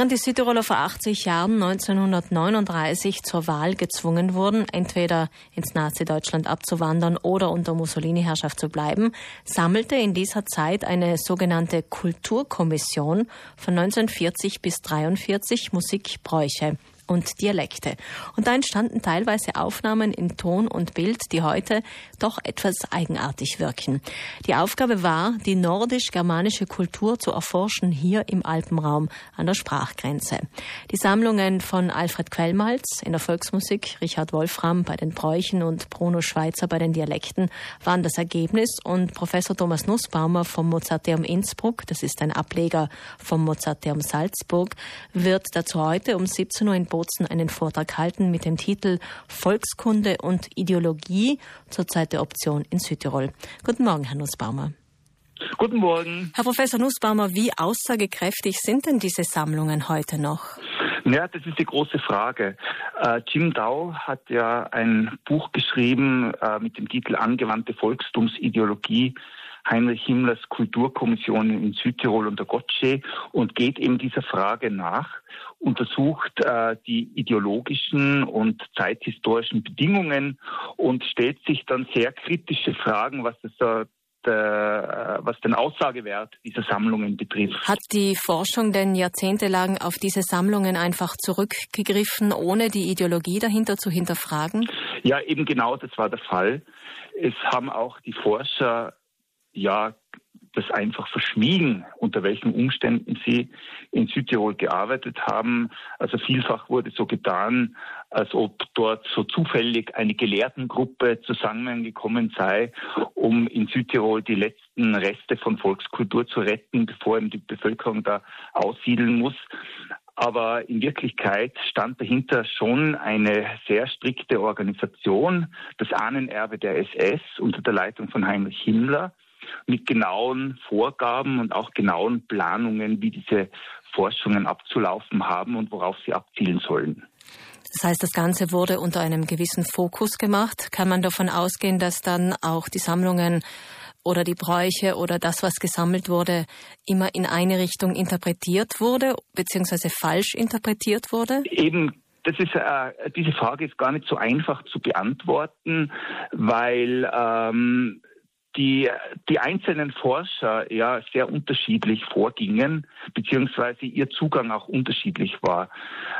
Während die Südtiroler vor 80 Jahren 1939 zur Wahl gezwungen wurden, entweder ins Nazi-Deutschland abzuwandern oder unter Mussolini-Herrschaft zu bleiben, sammelte in dieser Zeit eine sogenannte Kulturkommission von 1940 bis 1943 Musikbräuche und Dialekte. Und da entstanden teilweise Aufnahmen in Ton und Bild, die heute doch etwas eigenartig wirken. Die Aufgabe war, die nordisch-germanische Kultur zu erforschen hier im Alpenraum an der Sprachgrenze. Die Sammlungen von Alfred Quellmalz in der Volksmusik, Richard Wolfram bei den Bräuchen und Bruno Schweizer bei den Dialekten waren das Ergebnis und Professor Thomas Nussbaumer vom Mozarteum Innsbruck, das ist ein Ableger vom Mozarteum Salzburg, wird dazu heute um 17 Uhr in Boden Bozen einen Vortrag halten mit dem Titel Volkskunde und Ideologie zur Zeit der Option in Südtirol. Guten Morgen, Herr Nussbaumer. Guten Morgen. Herr Professor Nussbaumer, wie aussagekräftig sind denn diese Sammlungen heute noch? Ja, das ist die große Frage. Äh, Jim Dow hat ja ein Buch geschrieben äh, mit dem Titel Angewandte Volkstumsideologie Heinrich Himmlers Kulturkommission in Südtirol unter Gottsche und geht eben dieser Frage nach, untersucht äh, die ideologischen und zeithistorischen Bedingungen und stellt sich dann sehr kritische Fragen, was das äh, der, was den Aussagewert dieser Sammlungen betrifft. Hat die Forschung denn jahrzehntelang auf diese Sammlungen einfach zurückgegriffen, ohne die Ideologie dahinter zu hinterfragen? Ja, eben genau das war der Fall. Es haben auch die Forscher ja das einfach verschwiegen, unter welchen Umständen sie in Südtirol gearbeitet haben. Also vielfach wurde so getan, als ob dort so zufällig eine Gelehrtengruppe zusammengekommen sei, um in Südtirol die letzten Reste von Volkskultur zu retten, bevor eben die Bevölkerung da aussiedeln muss. Aber in Wirklichkeit stand dahinter schon eine sehr strikte Organisation, das Ahnenerbe der SS unter der Leitung von Heinrich Himmler mit genauen Vorgaben und auch genauen Planungen, wie diese Forschungen abzulaufen haben und worauf sie abzielen sollen. Das heißt, das Ganze wurde unter einem gewissen Fokus gemacht. Kann man davon ausgehen, dass dann auch die Sammlungen oder die Bräuche oder das, was gesammelt wurde, immer in eine Richtung interpretiert wurde, beziehungsweise falsch interpretiert wurde? Eben das ist, äh, diese Frage ist gar nicht so einfach zu beantworten, weil ähm, die, die einzelnen Forscher ja sehr unterschiedlich vorgingen, beziehungsweise ihr Zugang auch unterschiedlich war.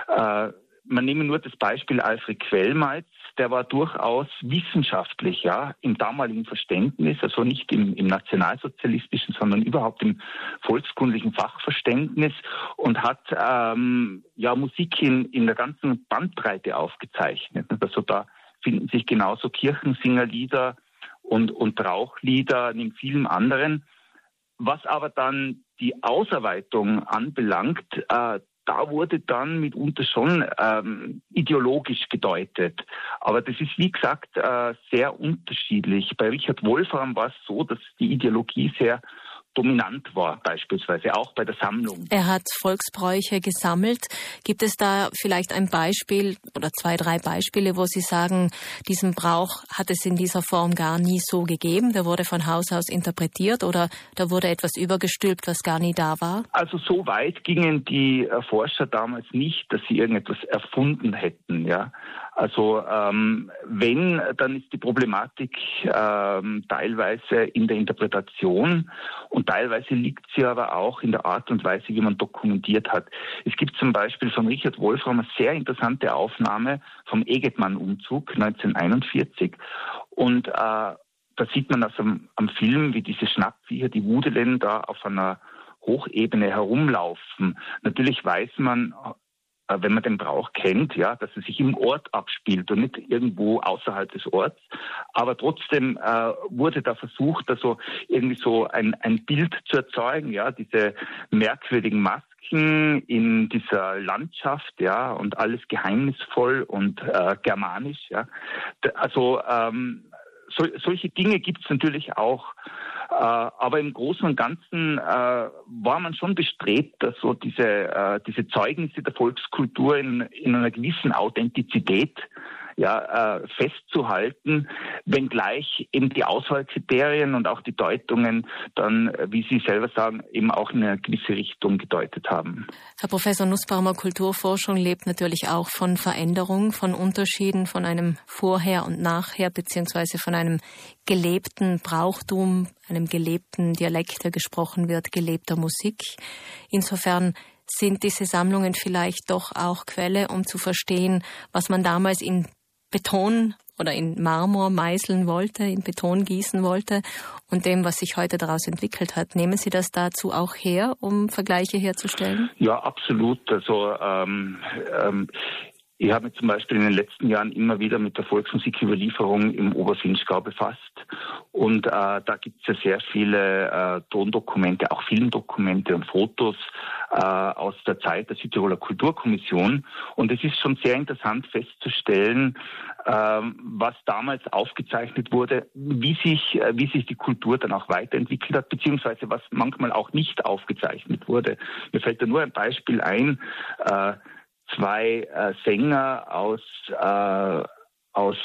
Äh, man nehme nur das Beispiel Alfred Quellmalz, der war durchaus wissenschaftlich, ja, im damaligen Verständnis, also nicht im, im nationalsozialistischen, sondern überhaupt im volkskundlichen Fachverständnis und hat ähm, ja Musik in, in der ganzen Bandbreite aufgezeichnet. Also da finden sich genauso Kirchensingerlieder, und, und Rauchlieder neben vielen anderen. Was aber dann die Ausarbeitung anbelangt, äh, da wurde dann mitunter schon ähm, ideologisch gedeutet. Aber das ist, wie gesagt, äh, sehr unterschiedlich. Bei Richard Wolfram war es so, dass die Ideologie sehr dominant war, beispielsweise auch bei der Sammlung. Er hat Volksbräuche gesammelt. Gibt es da vielleicht ein Beispiel oder zwei, drei Beispiele, wo Sie sagen, diesen Brauch hat es in dieser Form gar nie so gegeben? Der wurde von Haus aus interpretiert oder da wurde etwas übergestülpt, was gar nie da war? Also so weit gingen die äh, Forscher damals nicht, dass sie irgendetwas erfunden hätten. Ja, also ähm, wenn, dann ist die Problematik ähm, teilweise in der Interpretation und teilweise liegt sie aber auch in der Art und Weise, wie man dokumentiert hat. Es gibt zum Beispiel von Richard Wolfram eine sehr interessante Aufnahme vom Egetmann-Umzug 1941 und äh, da sieht man also am, am Film, wie diese Schnappviecher, die Wudelen da auf einer Hochebene herumlaufen. Natürlich weiß man wenn man den Brauch kennt, ja, dass es sich im Ort abspielt und nicht irgendwo außerhalb des Orts. Aber trotzdem äh, wurde da versucht, also irgendwie so ein, ein Bild zu erzeugen, ja, diese merkwürdigen Masken in dieser Landschaft, ja, und alles geheimnisvoll und äh, germanisch, ja. Also ähm, so, solche Dinge gibt es natürlich auch. Äh, aber im Großen und Ganzen äh, war man schon bestrebt, dass so diese, äh, diese Zeugnisse der Volkskultur in, in einer gewissen Authentizität ja, äh, festzuhalten, wenngleich eben die Auswahlkriterien und auch die Deutungen dann, wie Sie selber sagen, eben auch in eine gewisse Richtung gedeutet haben. Herr Professor Nussbaumer, Kulturforschung lebt natürlich auch von Veränderung, von Unterschieden, von einem Vorher und Nachher, beziehungsweise von einem gelebten Brauchtum, einem gelebten Dialekt, der gesprochen wird, gelebter Musik. Insofern sind diese Sammlungen vielleicht doch auch Quelle, um zu verstehen, was man damals in Beton oder in Marmor meißeln wollte, in Beton gießen wollte und dem, was sich heute daraus entwickelt hat. Nehmen Sie das dazu auch her, um Vergleiche herzustellen? Ja, absolut. Also ähm, ähm, ich habe mich zum Beispiel in den letzten Jahren immer wieder mit der Volksmusiküberlieferung im Obersinchgau befasst. Und äh, da gibt es ja sehr viele äh, Tondokumente, auch Filmdokumente und Fotos äh, aus der Zeit der Südtiroler Kulturkommission. Und es ist schon sehr interessant festzustellen, äh, was damals aufgezeichnet wurde, wie sich, äh, wie sich die Kultur dann auch weiterentwickelt hat, beziehungsweise was manchmal auch nicht aufgezeichnet wurde. Mir fällt da nur ein Beispiel ein. Äh, zwei äh, Sänger aus, äh, aus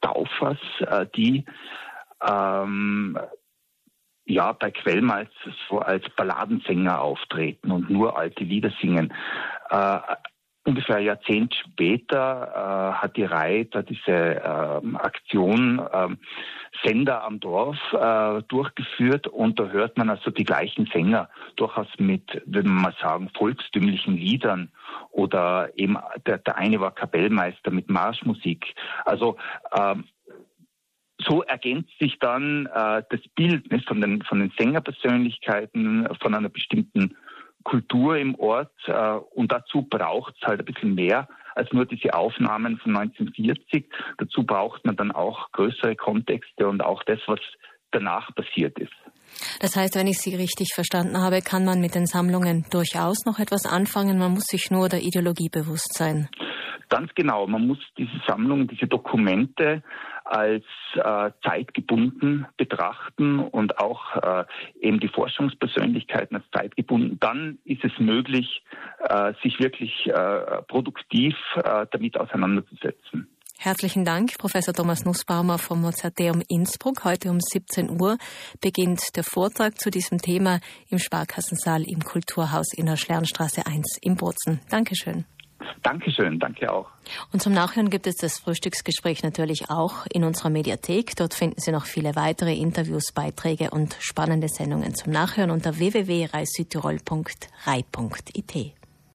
Taufers, äh, die ähm, ja bei Quellmalz so als Balladensänger auftreten und nur alte Lieder singen. Äh, ungefähr ein Jahrzehnt später äh, hat die Reihe da diese äh, Aktion äh, Sender am Dorf äh, durchgeführt und da hört man also die gleichen Sänger durchaus mit, würde man mal sagen, volkstümlichen Liedern oder eben der, der eine war Kapellmeister mit Marschmusik. Also ähm, so ergänzt sich dann äh, das Bild ne, von, den, von den Sängerpersönlichkeiten, von einer bestimmten Kultur im Ort äh, und dazu braucht es halt ein bisschen mehr als nur diese Aufnahmen von 1940. Dazu braucht man dann auch größere Kontexte und auch das, was danach passiert ist. Das heißt, wenn ich Sie richtig verstanden habe, kann man mit den Sammlungen durchaus noch etwas anfangen. Man muss sich nur der Ideologie bewusst sein. Ganz genau. Man muss diese Sammlungen, diese Dokumente als äh, zeitgebunden betrachten und auch äh, eben die Forschungspersönlichkeiten als zeitgebunden. Dann ist es möglich, äh, sich wirklich äh, produktiv äh, damit auseinanderzusetzen. Herzlichen Dank, Professor Thomas Nussbaumer vom Mozarteum Innsbruck. Heute um 17 Uhr beginnt der Vortrag zu diesem Thema im Sparkassensaal im Kulturhaus in der Schlernstraße 1 in Bozen. Dankeschön. Dankeschön, danke auch. Und zum Nachhören gibt es das Frühstücksgespräch natürlich auch in unserer Mediathek. Dort finden Sie noch viele weitere Interviews, Beiträge und spannende Sendungen zum Nachhören unter www.reissüdtirol.rei.it.